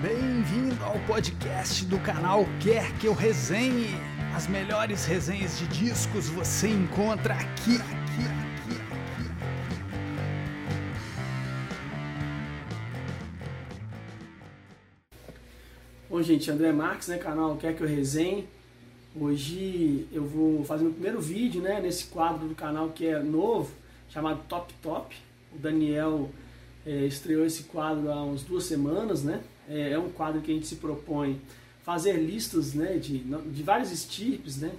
Bem-vindo ao podcast do canal Quer Que Eu Resenhe. As melhores resenhas de discos você encontra aqui, aqui, aqui, aqui. Bom, gente, André Marques, né, canal Quer Que Eu Resenhe. Hoje eu vou fazer meu primeiro vídeo, né, nesse quadro do canal que é novo, chamado Top Top. O Daniel é, estreou esse quadro há umas duas semanas, né? É, é, um quadro que a gente se propõe fazer listas, né, de, de vários estirpes, né?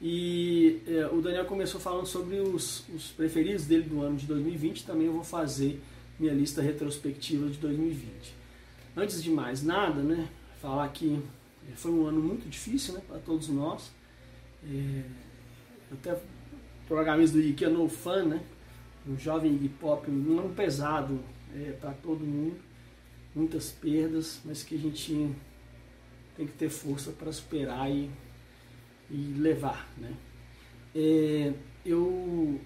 E é, o Daniel começou falando sobre os, os preferidos dele do ano de 2020, também eu vou fazer minha lista retrospectiva de 2020. Antes de mais nada, né, falar que foi um ano muito difícil, né, para todos nós. É, até tô a camisa do IKEA No Fan, né, um jovem hip hop, um ano pesado é, para todo mundo, muitas perdas, mas que a gente tem que ter força para superar e, e levar. Né? É, eu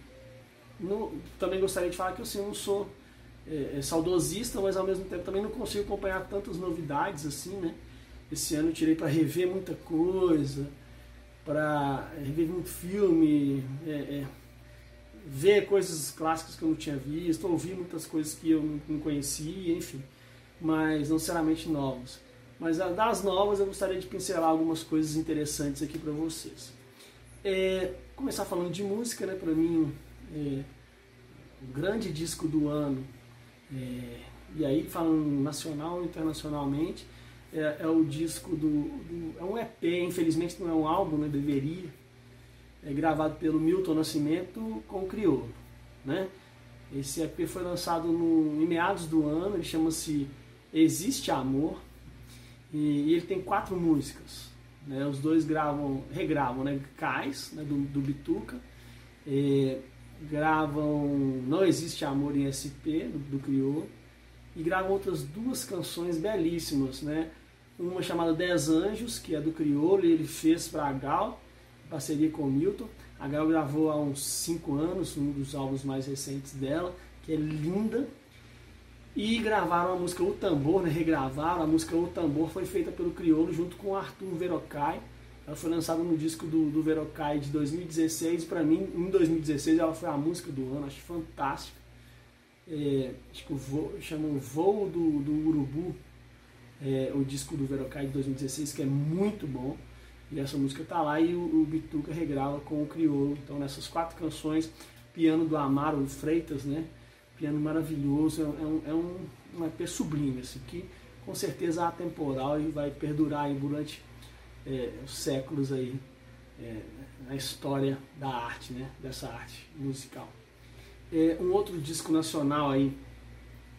não, também gostaria de falar que assim, eu não sou é, é, saudosista, mas ao mesmo tempo também não consigo acompanhar tantas novidades assim, né? Esse ano eu tirei para rever muita coisa, para rever muito filme, é, é ver coisas clássicas que eu não tinha visto, ouvir muitas coisas que eu não conhecia, enfim, mas não necessariamente novas. Mas das novas eu gostaria de pincelar algumas coisas interessantes aqui para vocês. É, começar falando de música, né? Para mim, é, o grande disco do ano, é, e aí falando nacional e internacionalmente, é, é, o disco do, do, É um EP, infelizmente não é um álbum, né? Deveria é gravado pelo Milton Nascimento com o Criolo. Né? Esse EP foi lançado no, em meados do ano, ele chama-se Existe Amor, e, ele tem quatro músicas. Né? Os dois gravam, regravam né? Cais, né? do, do Bituca, e, gravam Não Existe Amor em SP, do, do Criolo, e gravam outras duas canções belíssimas, né? Uma chamada Dez Anjos, que é do Criolo, e ele fez para a Gal, parceria com o Milton. A Gal gravou há uns 5 anos, um dos álbuns mais recentes dela, que é linda. E gravaram a música O Tambor, né? regravaram. A música O Tambor foi feita pelo Criolo junto com o Arthur Verocai. Ela foi lançada no disco do, do Verocai de 2016. Para mim, em 2016, ela foi a música do ano, acho fantástica. É, acho que o voo, Voo do, do Urubu, é, o disco do Verocai de 2016, que é muito bom. E essa música tá lá e o, o Bituca regrava com o Criolo. Então nessas quatro canções, piano do Amaro Freitas, né? Piano maravilhoso, é, um, é um, um EP sublime, assim, que com certeza é atemporal e vai perdurar aí durante é, os séculos aí é, na história da arte, né? Dessa arte musical. É, um outro disco nacional aí,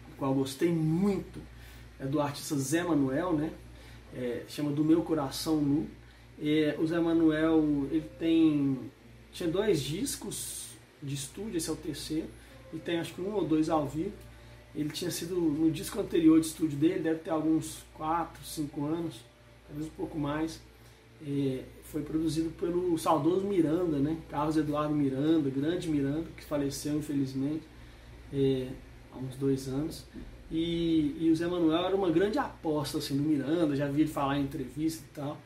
do qual gostei muito, é do artista Zé Manuel, né? É, chama Do Meu Coração Nu. É, o Zé Manuel ele tem tinha dois discos de estúdio, esse é o terceiro, e tem acho que um ou dois ao vivo. Ele tinha sido no disco anterior de estúdio dele, deve ter alguns 4, 5 anos, talvez um pouco mais. É, foi produzido pelo saudoso Miranda, né? Carlos Eduardo Miranda, grande Miranda, que faleceu infelizmente é, há uns dois anos. E, e o Zé Manuel era uma grande aposta assim, do Miranda, já vi ele falar em entrevista e tal.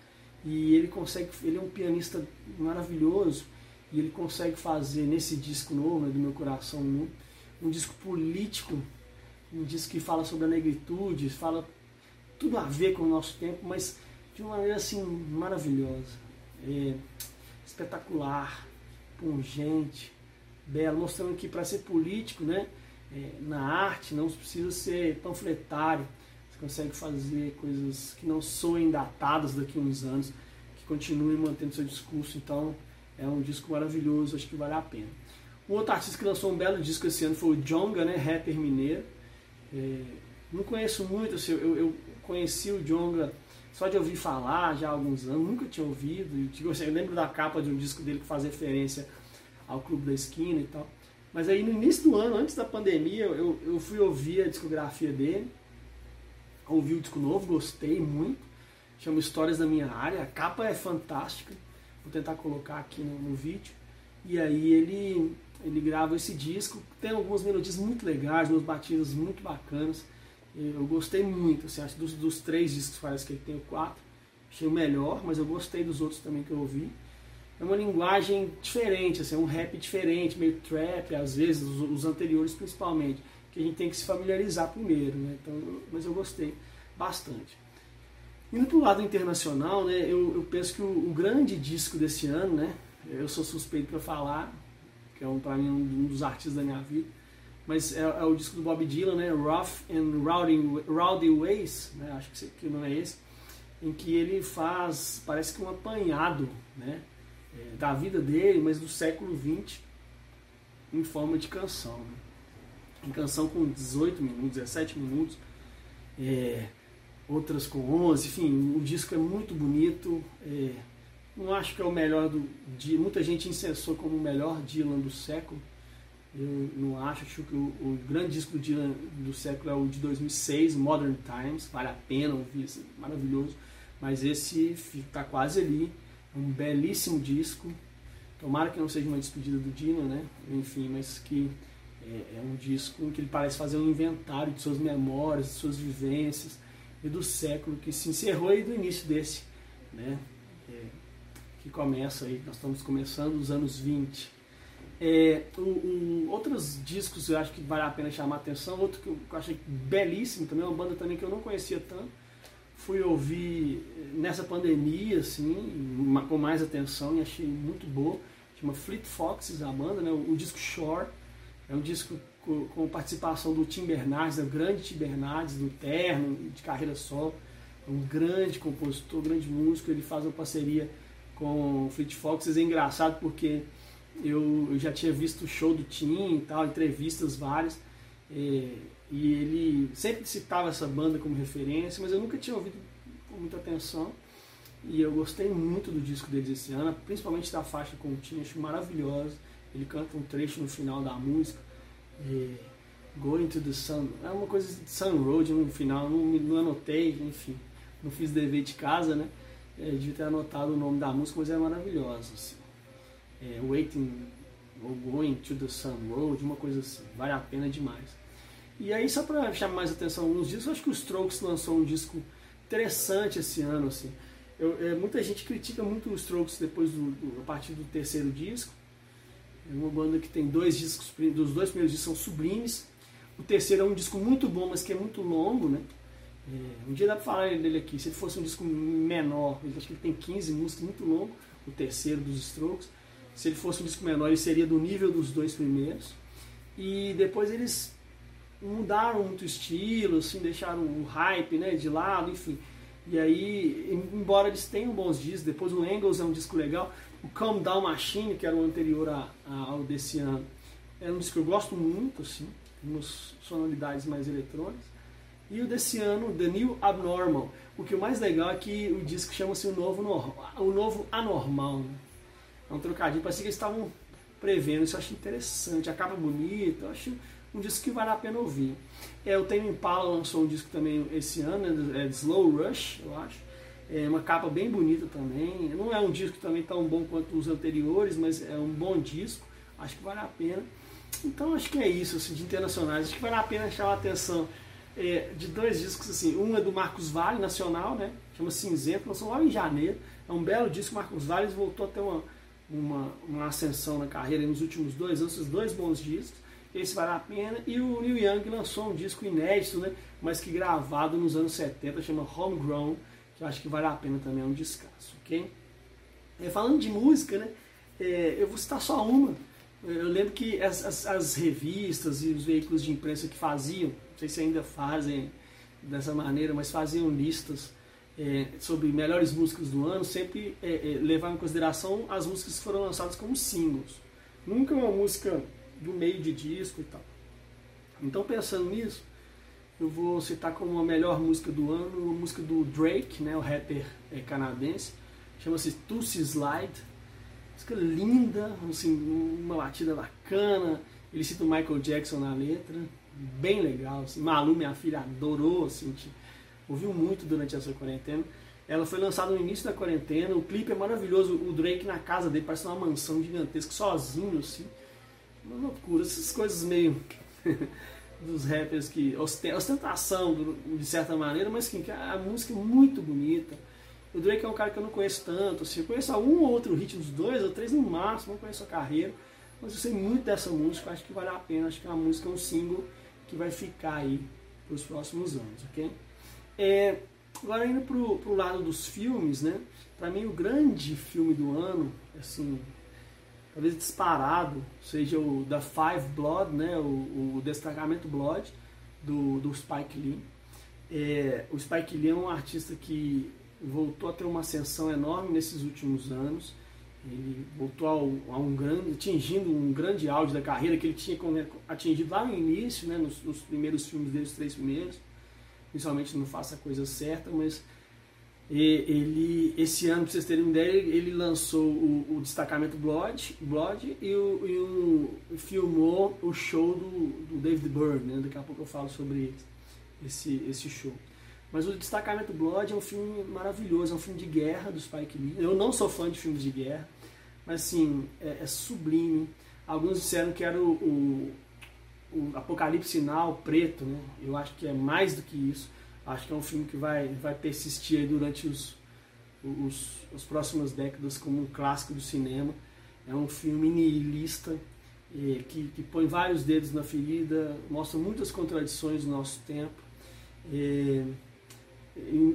E ele consegue, ele é um pianista maravilhoso e ele consegue fazer nesse disco novo, né, do meu coração, um, um disco político, um disco que fala sobre a negritude, fala tudo a ver com o nosso tempo, mas de uma maneira assim maravilhosa, é, espetacular, pungente, bela, mostrando que para ser político, né, é, na arte não precisa ser panfletário, consegue fazer coisas que não soem datadas daqui a uns anos, que continuem mantendo seu discurso. Então é um disco maravilhoso, acho que vale a pena. Um outro artista que lançou um belo disco esse ano foi o Jonga, né, rapper mineiro. É, não conheço muito, assim, eu, eu, conheci o Jonga só de ouvir falar já há alguns anos, nunca tinha ouvido. Tipo, assim, eu lembro da capa de um disco dele que faz referência ao Clube da Esquina e tal. Mas aí no início do ano, antes da pandemia, eu, eu fui ouvir a discografia dele ouvi o disco novo, gostei muito. Chama Histórias da Minha Área. A capa é fantástica. Vou tentar colocar aqui no, no vídeo. E aí ele, ele grava esse disco. Tem algumas melodias muito legais, umas batidas muito bacanas. Eu gostei muito, assim, acho dos, dos três discos parece que ele tem o quatro. Achei o melhor, mas eu gostei dos outros também que eu ouvi. É uma linguagem diferente, assim, é um rap diferente, meio trap, às vezes, os, os anteriores principalmente, que a gente tem que se familiarizar primeiro, né? Então, mas eu gostei bastante. Indo para o lado internacional, né, eu, eu penso que o, o, grande disco desse ano, né, eu sou suspeito para falar, que é um, para mim um dos artistas da minha vida, mas é, é, o disco do Bob Dylan, né, Rough and Rowdy, Rowdy Ways, né, acho que, que não é esse, em que ele faz, parece que um apanhado né, é, da vida dele, mas do século XX, em forma de canção. Né? Em canção com 18 minutos, 17 minutos, é, outras com 11, enfim, o disco é muito bonito. É, não acho que é o melhor do dia. Muita gente incensou como o melhor Dylan do século. Eu não acho, acho que o, o, grande disco do Dylan do século é o de 2006, Modern Times, vale a pena ouvir, assim, maravilhoso. Mas esse está quase ali, é um belíssimo disco. Tomara que não seja uma despedida do Dylan, né? Enfim, mas que é, é um disco que ele parece fazer um inventário de suas memórias, de suas vivências e do século que se encerrou e do início desse, né? É, que começa aí, nós estamos começando os anos 20. É, um, um, outros discos eu acho que vale a pena chamar a atenção, outro que eu, achei belíssimo também, uma banda também que eu não conhecia tanto, fui ouvir nessa pandemia, assim, com mais atenção e achei muito boa, chama Fleet Foxes a banda, né, o, o disco Shore, é um disco com, participação do Tim Bernardes, o grande Tim Bernardes, do Terno, de carreira solo. É um grande compositor, grande músico. Ele faz uma parceria com o Fleet Foxes. É engraçado porque eu, eu já tinha visto o show do Tim e tal, entrevistas várias. É, e ele sempre citava essa banda como referência, mas eu nunca tinha ouvido com muita atenção. E eu gostei muito do disco deles esse ano, principalmente da faixa com o Tim, acho maravilhosa. Ele canta um trecho no final da música é, Going to the Sun. É uma coisa de Sun Road no final, não, não anotei, enfim. Não fiz dever de casa, né? É, devia ter anotado o nome da música, mas é maravilhosa. Assim. É, Waiting ou Going to the Sun Road, uma coisa assim. Vale a pena demais. E aí, só para chamar mais atenção alguns discos, acho que o Strokes lançou um disco interessante esse ano. Assim. Eu, é, muita gente critica muito os Strokes depois do, do, a partir do terceiro disco. É uma banda que tem dois discos, dos dois primeiros discos são sublimes. O terceiro é um disco muito bom, mas que é muito longo, né? É, um dia dá pra falar dele aqui. Se ele fosse um disco menor, eu acho que ele tem 15 músicas, muito longo, o terceiro dos Strokes. Se ele fosse um disco menor, ele seria do nível dos dois primeiros. E depois eles mudaram muito o estilo, assim, deixaram o hype né, de lado, enfim. E aí, embora eles tenham bons discos, depois o Angles é um disco legal, o Calm Down Machine, que era o anterior a, a, ao desse ano, é um disco que eu gosto muito, assim, umas sonoridades mais eletrônicas. E o desse ano, The New Abnormal. O que é o mais legal é que o disco chama-se o novo, o novo Anormal. Né? É um trocadilho, parece que eles estavam prevendo, isso eu acho interessante, a capa bonita, eu acho um disco que vale a pena ouvir. É, o Tame Impala lançou um disco também esse ano, é, é Slow Rush, eu acho. É uma capa bem bonita também. Não é um disco também tão bom quanto os anteriores, mas é um bom disco. Acho que vale a pena. Então acho que é isso, assim, de internacionais. Acho que vale a pena chamar a atenção é, de dois discos, assim. Um é do Marcos Vale, nacional, né? Chama Cinzento, lançou lá em janeiro. É um belo disco. Marcos Vale voltou a ter uma, uma, uma ascensão na carreira nos últimos dois anos, esses dois bons discos. Esse vale a pena. E o Neil Young lançou um disco inédito, né? Mas que gravado nos anos 70, chama Homegrown eu acho que vale a pena também, é um descanso, ok? É, falando de música, né, é, eu vou citar só uma. Eu lembro que as, as, as, revistas e os veículos de imprensa que faziam, não sei se ainda fazem dessa maneira, mas faziam listas é, sobre melhores músicas do ano, sempre é, é, levavam em consideração as músicas que foram lançadas como singles. Nunca uma música do meio de disco e tal. Então, pensando nisso, eu vou citar como a melhor música do ano uma música do Drake, né, o rapper é, canadense, chama-se Tulsi Slide. Música linda, assim, uma batida bacana. Ele cita o Michael Jackson na letra, bem legal. Assim. Malu, minha filha, adorou, assim, ouviu muito durante essa quarentena. Ela foi lançada no início da quarentena, o clipe é maravilhoso, o Drake na casa dele, parece uma mansão gigantesca, sozinho, assim. Uma loucura, essas coisas meio dos rappers que ostentação de certa maneira, mas que a música é muito bonita. O Drake é um cara que eu não conheço tanto, assim, eu conheço algum outro hit dos dois ou três no máximo, não conheço a carreira, mas eu sei muito dessa música, acho que vale a pena, acho que é uma música, um single que vai ficar aí para os próximos anos, ok? É, agora indo pro, pro lado dos filmes, né? Para mim o grande filme do ano, assim, talvez disparado, seja o da Five Blood, né? O, o Destacamento Blood do, do Spike Lee. É, o Spike Lee é um artista que voltou a ter uma ascensão enorme nesses últimos anos. Ele voltou a um grande, atingindo um grande auge da carreira que ele tinha atingido lá no início, né, nos, nos primeiros filmes dele, os três primeiros. Principalmente Não Faça a Coisa Certa, mas ele, esse ano, para vocês terem uma ideia, ele lançou o, o Destacamento Blood, Blood e, o, e o, filmou o show do, do David Byrne. Né? Daqui a pouco eu falo sobre esse, esse show. Mas o Destacamento Blood é um filme maravilhoso, é um filme de guerra do Spike Lee. Eu não sou fã de filmes de guerra, mas assim, é, é sublime. Alguns disseram que era o, o, o, Apocalipse Sinal preto, né? Eu acho que é mais do que isso. Acho que é um filme que vai, vai persistir durante os, os, os próximas décadas como um clássico do cinema. É um filme nihilista, que, que põe vários dedos na ferida, mostra muitas contradições do nosso tempo. É,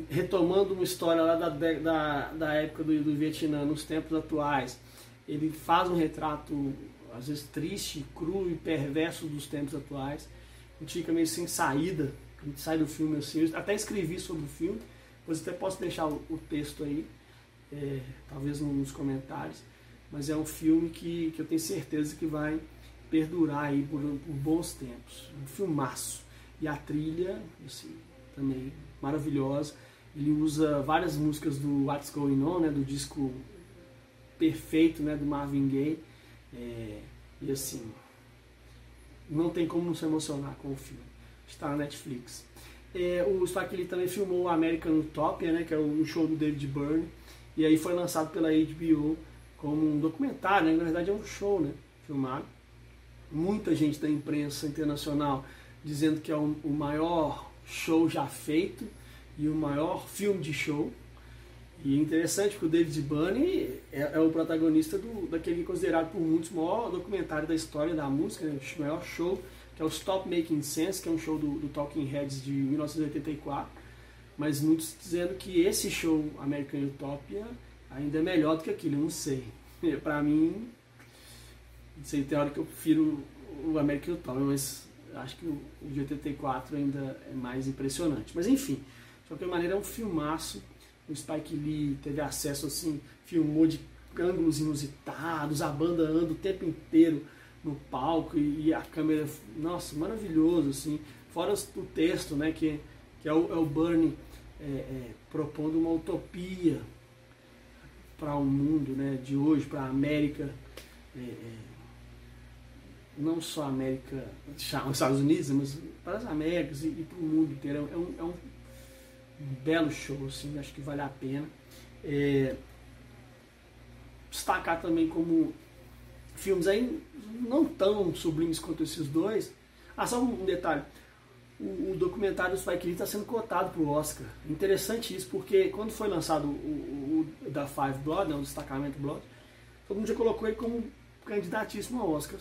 retomando uma história lá da, da, da época do, do Vietnã, nos tempos atuais, ele faz um retrato, às vezes triste, cru e perverso dos tempos atuais. A gente fica meio sem saída, a gente sai do filme assim. Até escrevi sobre o filme, depois até posso deixar o, o texto aí, é, talvez nos comentários. Mas é um filme que, que eu tenho certeza que vai perdurar aí por, por bons tempos. Um filmaço. E a trilha, assim, também maravilhosa. Ele usa várias músicas do What's Going On, né, do disco perfeito né, do Marvin Gaye. É, e assim, não tem como não se emocionar com o filme. Está na Netflix. É, o Spike Lee também filmou o American Utopia, né, que é o show do David Byrne. E aí foi lançado pela HBO como um documentário, né, na verdade é um show né, filmado. Muita gente da imprensa internacional dizendo que é o, o maior show já feito e o maior filme de show. E é interessante porque o David Bunny é, é o protagonista do, daquele considerado por muitos o maior documentário da história da música, né, o maior show, que é o Stop Making Sense, que é um show do, do Talking Heads de 1984. Mas muitos dizendo que esse show American Utopia ainda é melhor do que aquilo, eu não sei. Pra mim, não sei, tem hora que eu prefiro o American Utopia, mas acho que o de 84 ainda é mais impressionante. Mas enfim, de qualquer maneira, é um filmaço. O Spike Lee teve acesso, assim, filmou de ângulos inusitados, a banda anda o tempo inteiro no palco e, a câmera, nossa, maravilhoso, assim. Fora o texto, né, que, que é o, é o Bernie é, é, propondo uma utopia para o mundo né, de hoje, para a América, é, é, não só a América, os Estados Unidos, mas para as Américas e, e para o mundo inteiro. É um, é um belo show, assim, acho que vale a pena. É, destacar também como filmes aí não tão sublimes quanto esses dois. Ah, só um detalhe. O, o documentário do Spike Lee está sendo cotado para o Oscar. Interessante isso, porque quando foi lançado o, o, o da Five Blood, né, o destacamento Blood, todo mundo já colocou ele como candidatíssimo ao Oscar.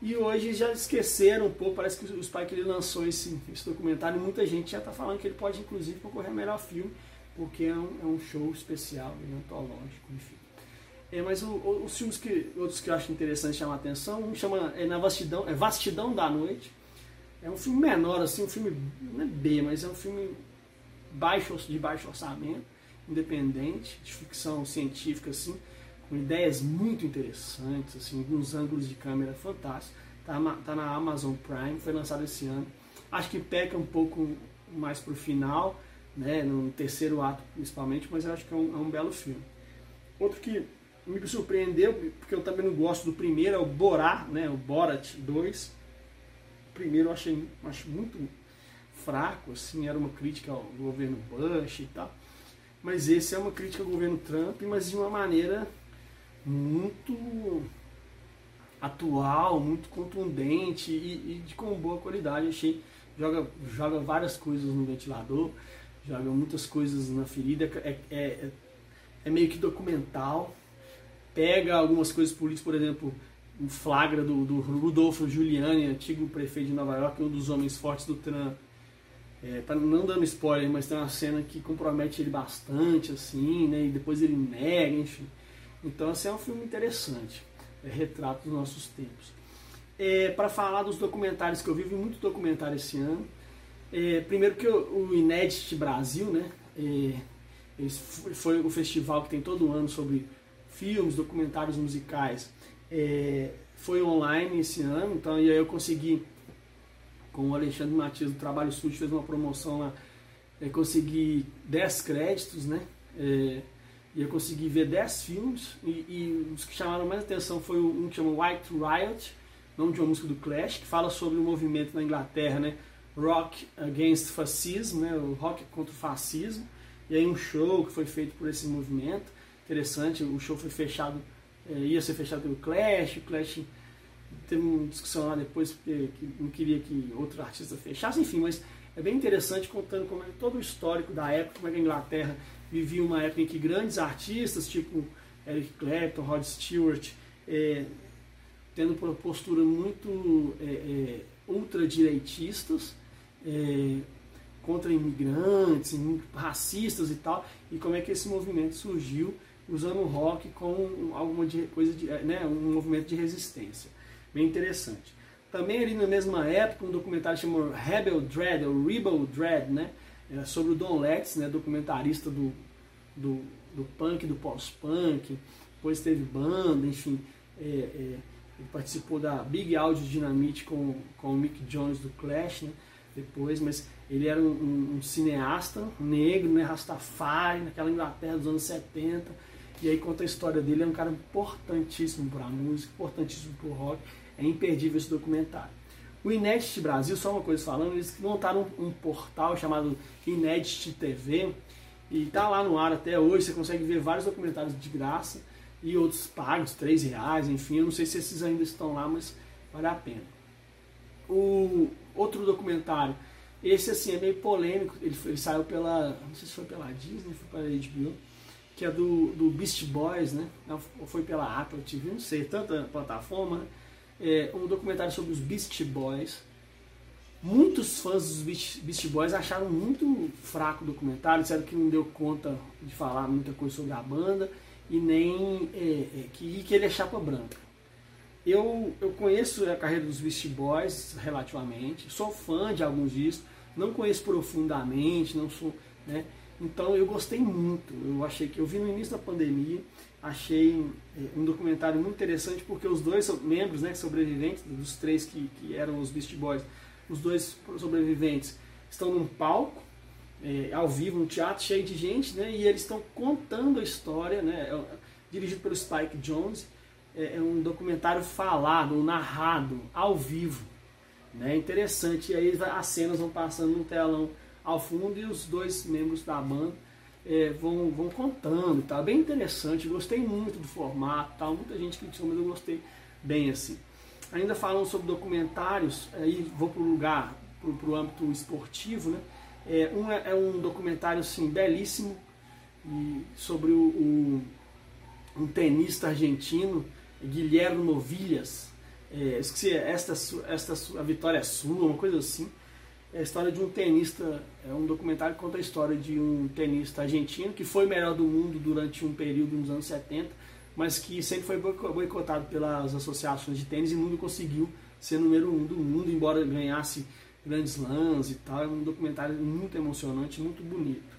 E hoje já esqueceram um pouco, parece que o Spike ele lançou esse, esse documentário e muita gente já está falando que ele pode inclusive concorrer a melhor filme, porque é um, é um show especial, antológico, enfim. É, mas o, o, os filmes que, outros que eu acho interessante chamar a atenção, um chama é Na Vastidão, é Vastidão da Noite. É um filme menor, assim, um filme, não é B, mas é um filme baixo, de baixo orçamento, independente, de ficção científica, assim com ideias muito interessantes, assim, alguns ângulos de câmera fantásticos. Tá, tá na Amazon Prime, foi lançado esse ano. Acho que peca um pouco mais pro final, né, no terceiro ato principalmente, mas eu acho que é um, é um belo filme. Outro que me surpreendeu, porque eu também não gosto do primeiro, é o Borat, né, o Borat 2. O primeiro eu achei acho muito fraco, assim, era uma crítica ao governo Bush e tal. Mas esse é uma crítica ao governo Trump, mas de uma maneira muito atual, muito contundente e, e de com boa qualidade. Achei joga joga várias coisas no ventilador, joga muitas coisas na ferida. É, é, é meio que documental. Pega algumas coisas políticas, por exemplo, o flagra do, do Rudolfo Giuliani, antigo prefeito de Nova York, um dos homens fortes do Trump. É, pra não dando spoiler, mas tem uma cena que compromete ele bastante, assim, né? E depois ele nega, enfim. Então, assim, é um filme interessante. É retrato dos nossos tempos. É, para falar dos documentários que eu vi muito documentário esse ano. É, primeiro que o, o Inédit Brasil, né? É, foi o festival que tem todo ano sobre filmes, documentários musicais. É, foi online esse ano, então e aí eu consegui, com o Alexandre Matias do Trabalho Studio, fez uma promoção lá, eu consegui 10 créditos, né? É, e eu consegui ver 10 filmes, e, e, os que chamaram mais atenção foi um que chama White Riot, nome de uma música do Clash, que fala sobre o movimento na Inglaterra, né? Rock Against Fascism, né? o rock contra o fascismo, e aí um show que foi feito por esse movimento, interessante, o show foi fechado é, ia ser fechado pelo Clash, o Clash teve uma discussão lá depois que não queria que outro artista fechasse, enfim, mas é bem interessante contando como é todo o histórico da época, como é que a Inglaterra vivia uma época em que grandes artistas, tipo Eric Clapton, Rod Stewart, é, tendo uma postura muito é, é, ultradireitistas, é, contra imigrantes, racistas e tal, e como é que esse movimento surgiu usando o rock com alguma de, coisa de, né, um movimento de resistência. Bem interessante. Também ali na mesma época, um documentário chamado Rebel Dread, ou Rebel Dread, né, é sobre o Don Letts, né, documentarista do, do, do punk, do pós-punk, depois teve banda, enfim, é, é, ele participou da Big Audio Dynamite com, com o Mick Jones do Clash, né, depois, mas ele era um, um, um cineasta negro, né, Rastafari, naquela Inglaterra dos anos 70, e aí conta a história dele, é um cara importantíssimo para a música, importantíssimo para o rock, é imperdível esse documentário. O Inédit Brasil, só uma coisa falando, eles montaram um, portal chamado Inédit TV, e está lá no ar até hoje, você consegue ver vários documentários de graça, e outros pagos, 3 reais, enfim, eu não sei se esses ainda estão lá, mas vale a pena. O outro documentário, esse assim é meio polêmico, ele, foi, ele saiu pela, não sei se foi pela Disney, foi pela HBO, que é do, do Beast Boys, né? Ou foi pela Apple TV, não sei, tanta plataforma. Né? É um documentário sobre os Beast Boys. Muitos fãs dos Beast, Boys acharam muito fraco o documentário, disseram que não deu conta de falar muita coisa sobre a banda e nem é, é, que, que ele é chapa branca. Eu, eu conheço a carreira dos Beast Boys relativamente, sou fã de alguns discos, não conheço profundamente, não sou, né? Então eu gostei muito. Eu achei que eu vi no início da pandemia, achei é, um documentário muito interessante porque os dois membros, né, sobreviventes dos três que, que eram os Beast Boys, os dois sobreviventes estão num palco é, ao vivo, no teatro cheio de gente, né, e eles estão contando a história, né, é, dirigido pelo Spike Jones. É, é um documentário falado, narrado, ao vivo. Né, interessante. E aí as cenas vão passando no telão ao fundo e os dois membros da banda é, vão, vão contando, tá bem interessante, gostei muito do formato, tal, muita gente criticou, mas eu gostei bem assim. Ainda falando sobre documentários, aí vou para o lugar, para o âmbito esportivo, né? É, um é, é, um documentário assim, belíssimo e sobre o, o, um tenista argentino, Guilherme Novilhas. É, esqueci, esta, esta a vitória é sua, uma coisa assim é a história de um tenista, é um documentário que conta a história de um tenista argentino que foi melhor do mundo durante um período nos anos 70, mas que sempre foi boicotado pelas associações de tênis e nunca conseguiu ser número um do mundo, embora ganhasse grandes lãs e tal. É um documentário muito emocionante, muito bonito.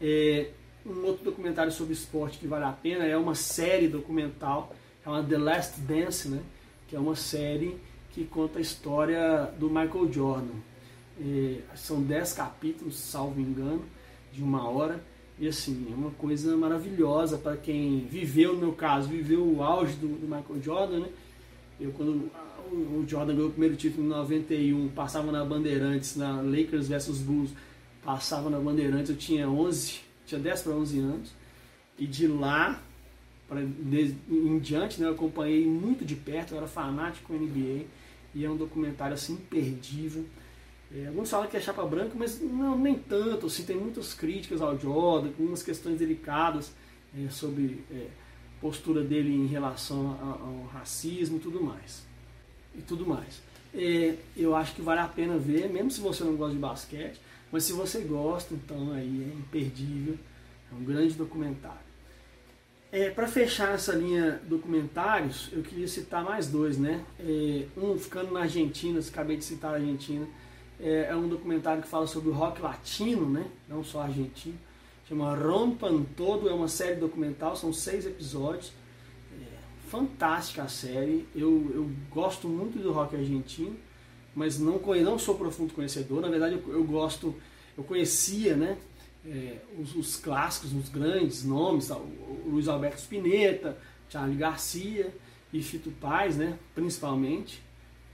É, um outro documentário sobre esporte que vale a pena é uma série documental chamada The Last Dance, né? que é uma série que conta a história do Michael Jordan é, são 10 capítulos, salvo engano, de uma hora. E assim, é uma coisa maravilhosa para quem viveu, no meu caso, viveu o auge do, do Michael Jordan, né? Eu quando o Jordan ganhou o primeiro título em 91, passava na Bandeirantes, na Lakers versus Bulls, passava na Bandeirantes, eu tinha 11, tinha 10 para 11 anos. E de lá pra, de, em diante, né, eu acompanhei muito de perto, eu era fanático NBA e é um documentário assim imperdível. É, alguns falam que é chapa branca, mas não, nem tanto, assim, tem muitas críticas ao Jordan, algumas questões delicadas é, sobre é, postura dele em relação ao, racismo e tudo mais. E tudo mais. É, eu acho que vale a pena ver, mesmo se você não gosta de basquete, mas se você gosta, então aí é imperdível, é um grande documentário. É, Para fechar essa linha documentários, eu queria citar mais dois, né? É, um ficando na Argentina, acabei de citar a Argentina, é, é, um documentário que fala sobre o rock latino, né? Não só argentino. Chama Rompan Todo, é uma série documental, são seis episódios. É, fantástica a série. Eu, eu gosto muito do rock argentino, mas não, não sou profundo conhecedor. Na verdade, eu, eu gosto, eu conhecia, né? é, os, os, clássicos, os grandes nomes, tá? o Luiz Alberto Spinetta, Charlie Garcia e Fito Paz, né, principalmente.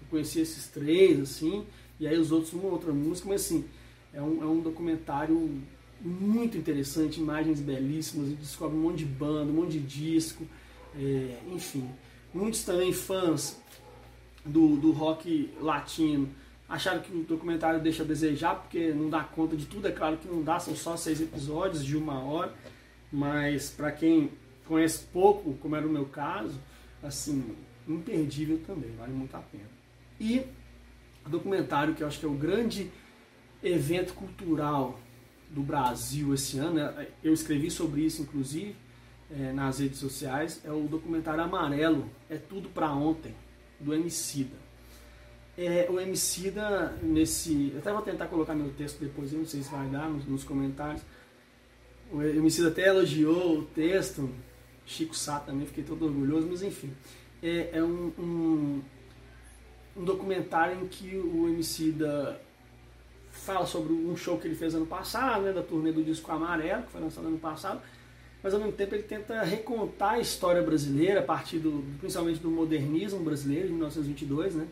Eu conheci esses três, assim, e aí os outros uma outra música, mas assim, é um, é um documentário muito interessante, imagens belíssimas, descobre um monte de banda, um monte de disco, é, enfim. Muitos também fãs do, do rock latino acharam que o documentário deixa a desejar, porque não dá conta de tudo, é claro que não dá, são só seis episódios de uma hora, mas para quem conhece pouco, como era o meu caso, assim, imperdível também, vale muito a pena. E documentário que eu acho que é o grande evento cultural do Brasil esse ano, né, eu escrevi sobre isso inclusive é, nas redes sociais, é o documentário Amarelo, É Tudo Pra Ontem, do Emicida é, o Emicida, nesse. Eu até vou tentar colocar meu texto depois, não sei se vai dar nos, nos comentários. O Emicida até elogiou o texto, Chico Sá também, fiquei todo orgulhoso, mas enfim. É, é um, um, um, documentário em que o Emicida fala sobre um show que ele fez ano passado, né, da turnê do disco Amarelo, que foi lançado ano passado, mas ao mesmo tempo ele tenta recontar a história brasileira a partir do, principalmente do modernismo brasileiro de 1922, né?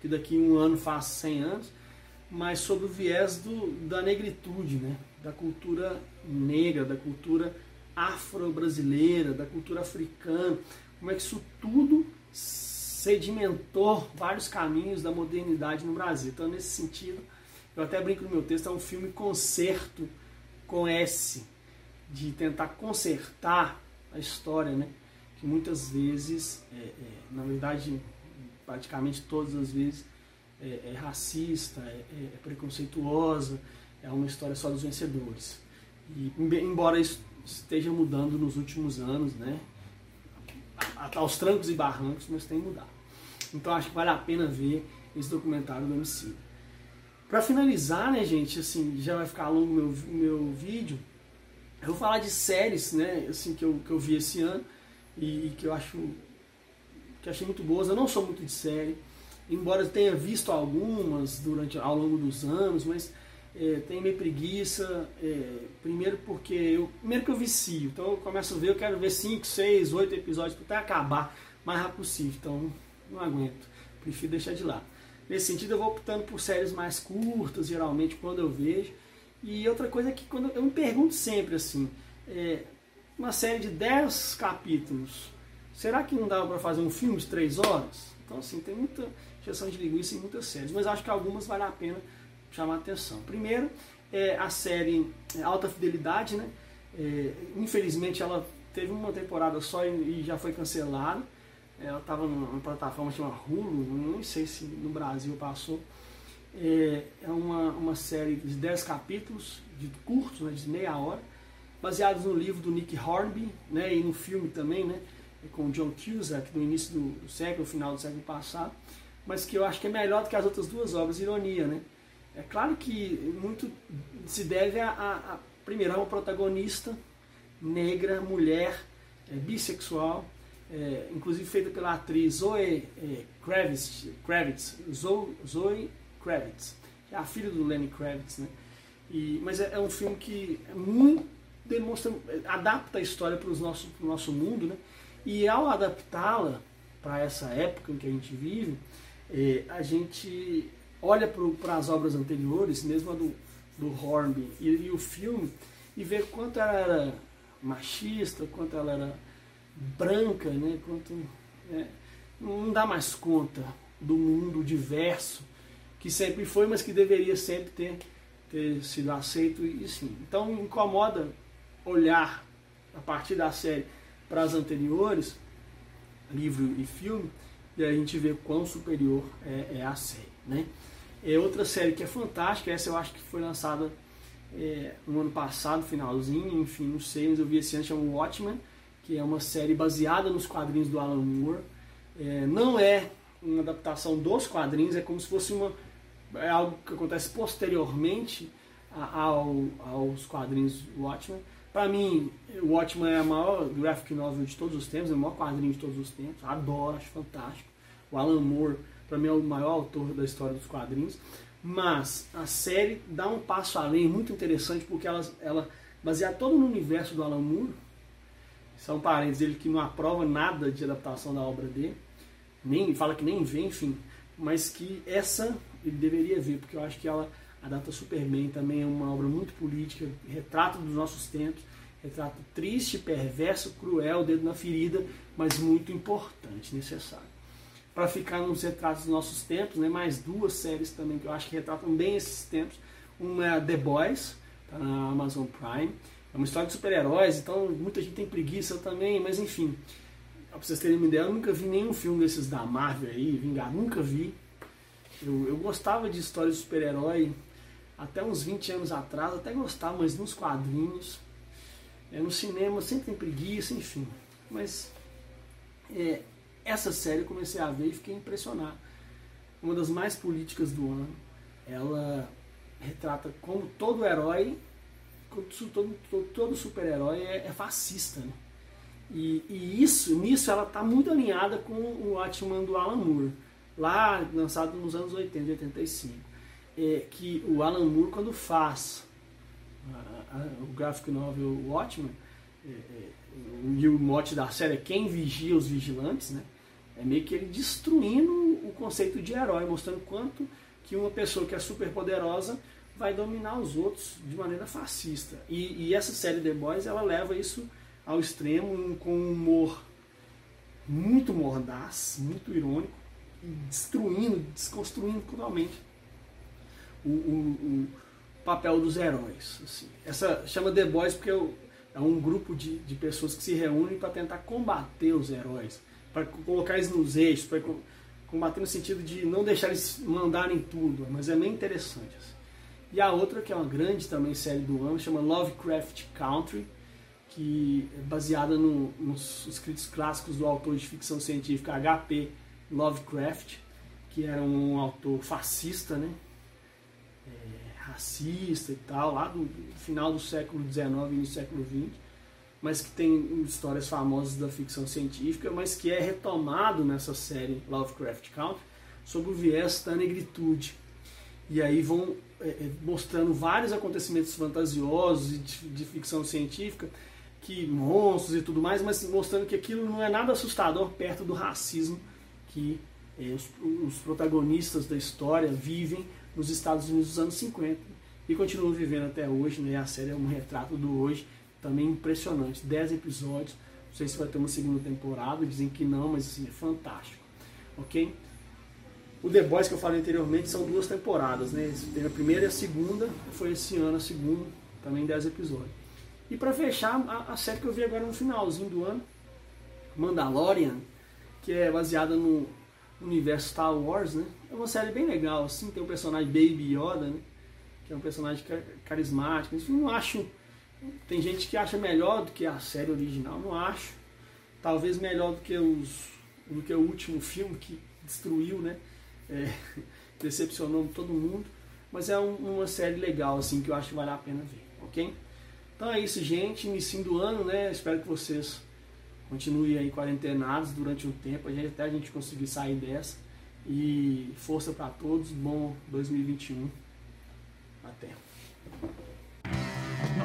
que daqui um ano faz 100 anos, mas sobre o viés do, da negritude, né? da cultura negra, da cultura afro-brasileira, da cultura africana, como é que isso tudo sedimentou vários caminhos da modernidade no Brasil. Então, nesse sentido, eu até brinco no meu texto, é um filme concerto com S, de tentar consertar a história, né? que muitas vezes, é, é, na verdade, praticamente todas as vezes é, é racista, é, é, preconceituosa, é uma história só dos vencedores. E embora isso esteja mudando nos últimos anos, né, aos trancos e barrancos, mas tem mudado. Então acho que vale a pena ver esse documentário do MC. Para finalizar, né, gente, assim, já vai ficar longo meu, meu vídeo. Eu vou falar de séries, né, assim, que eu, que eu vi esse ano e, e que eu acho que achei muito boas. Eu não sou muito de série, embora tenha visto algumas durante ao longo dos anos, mas é, tenho meio preguiça. É, primeiro porque eu primeiro que eu vicio, então eu começo a ver, eu quero ver 5, 6, 8 episódios até acabar mais rápido possível. Então não aguento, prefiro deixar de lado. Nesse sentido, eu vou optando por séries mais curtas, geralmente, quando eu vejo. E outra coisa é que quando eu me pergunto sempre assim, é, uma série de 10 capítulos, Será que não dava para fazer um filme de três horas? Então, assim, tem muita injeção de linguiça em muitas séries, mas acho que algumas vale a pena chamar a atenção. Primeiro, é a série Alta Fidelidade, né? É, infelizmente, ela teve uma temporada só e, e já foi cancelada. Ela estava numa plataforma chamada Hulu, não sei se no Brasil passou. É, é uma, uma série de 10 capítulos, de curtos, né, de meia hora, baseados no livro do Nick Hornby, né, e no filme também, né, com John Cusack do início do século, final do século passado, mas que eu acho que é melhor do que as outras duas obras, ironia, né? É claro que muito se deve a, a, a primeiro, a uma protagonista negra, mulher, é, bissexual, é, inclusive feita pela atriz Zoe é, Kravitz, Kravitz Zoe, Zoe Kravitz, que é a filha do Lenny Kravitz, né? E, mas é, é um filme que é muito demonstra, adapta a história para o nosso, nosso mundo, né? E ao adaptá-la para essa época em que a gente vive, é, a gente olha para as obras anteriores, mesmo a do, do Hornby e, e, o filme, e vê quanto ela era machista, quanto ela era branca, né? Quanto, é, não dá mais conta do mundo diverso que sempre foi, mas que deveria sempre ter, ter sido aceito e sim. Então incomoda olhar a partir da série para as anteriores, livro e filme, e a gente vê quão superior é, é a série. Né? É outra série que é fantástica, essa eu acho que foi lançada é, no ano passado, finalzinho, enfim, não sei, mas eu vi esse ano, chama Watchmen, que é uma série baseada nos quadrinhos do Alan Moore. É, não é uma adaptação dos quadrinhos, é como se fosse uma é algo que acontece posteriormente ao, aos quadrinhos Watchmen. Para mim, Watchmen é a maior graphic novel de todos os tempos, é o maior quadrinho de todos os tempos. Adoro, acho fantástico. O Alan Moore, para mim, é o maior autor da história dos quadrinhos. Mas a série dá um passo além, muito interessante, porque ela, ela baseada todo no universo do Alan Moore. São parentes dele que não aprova nada de adaptação da obra dele. Nem, fala que nem vê, enfim. Mas que essa ele deveria ver, porque eu acho que ela adapta super bem. Também é uma obra muito política, retrato dos nossos tempos, retrato triste, perverso, cruel, dedo na ferida, mas muito importante, necessário. Para ficar nos retratos dos nossos tempos, né, mais duas séries também que eu acho que retratam bem esses tempos. Uma é The Boys, tá na Amazon Prime. É uma história de super-heróis, então muita gente tem preguiça também, mas enfim. Pra vocês terem uma ideia, eu nunca vi nenhum filme desses da Marvel aí, Vingar, nunca vi. Eu, eu gostava de histórias de super-herói até uns 20 anos atrás, até gostava, mas nos quadrinhos, é, no cinema sempre tem preguiça, enfim. Mas é, essa série eu comecei a ver e fiquei impressionado. Uma das mais políticas do ano. Ela retrata como todo herói, todo, todo, todo super-herói é, é, fascista. Né? E, e, isso, nisso ela está muito alinhada com o Watchman do Alan Moore lá lançado nos anos 80, 85, é que o Alan Moore, quando faz a, a, o graphic novel Watchmen, é, é, e o mote da série é quem vigia os vigilantes, né? É meio que ele destruindo o conceito de herói, mostrando quanto que uma pessoa que é super poderosa vai dominar os outros de maneira fascista. E, e essa série The Boys, ela leva isso ao extremo com um humor muito mordaz, muito irônico, destruindo, desconstruindo totalmente o, o, o papel dos heróis. Assim. Essa chama The Boys porque é um grupo de, de pessoas que se reúnem para tentar combater os heróis, para colocar eles nos eixos, para combater no sentido de não deixar eles mandarem tudo, mas é bem interessante. Assim. E a outra, que é uma grande também série do ano, chama Lovecraft Country, que é baseada no, nos escritos clássicos do autor de ficção científica H.P. Lovecraft, que era um autor fascista, né? É, racista e tal, lá do, final do século XIX e do século XX, mas que tem histórias famosas da ficção científica, mas que é retomado nessa série Lovecraft Country sobre o viés da negritude. E aí vão é, é mostrando vários acontecimentos fantasiosos de, de ficção científica, que monstros e tudo mais, mas mostrando que aquilo não é nada assustador perto do racismo que eh, os, os, protagonistas da história vivem nos Estados Unidos dos anos 50 e continuam vivendo até hoje. Né? A série é um retrato do hoje, também impressionante. Dez episódios, não sei se vai ter uma segunda temporada, dizem que não, mas assim, é fantástico. Ok? O The Boys que eu falei anteriormente são duas temporadas, né? Tem a primeira e a segunda, foi esse ano a segunda, também 10 episódios. E para fechar, a, a, série que eu vi agora no finalzinho do ano, Mandalorian, que é baseada no universo Star Wars, né? É uma série bem legal, assim, tem o personagem Baby Yoda, né? Que é um personagem carismático. Enfim, não acho. Tem gente que acha melhor do que a série original, não acho. Talvez melhor do que os do que o último filme que destruiu, né? É, decepcionou todo mundo. Mas é um, uma série legal, assim, que eu acho que vale a pena ver, ok? Então é isso, gente. Início do ano, né? Espero que vocês continue aí quarentenados durante um tempo, até a gente conseguir sair dessa. E força para todos, bom 2021. Até.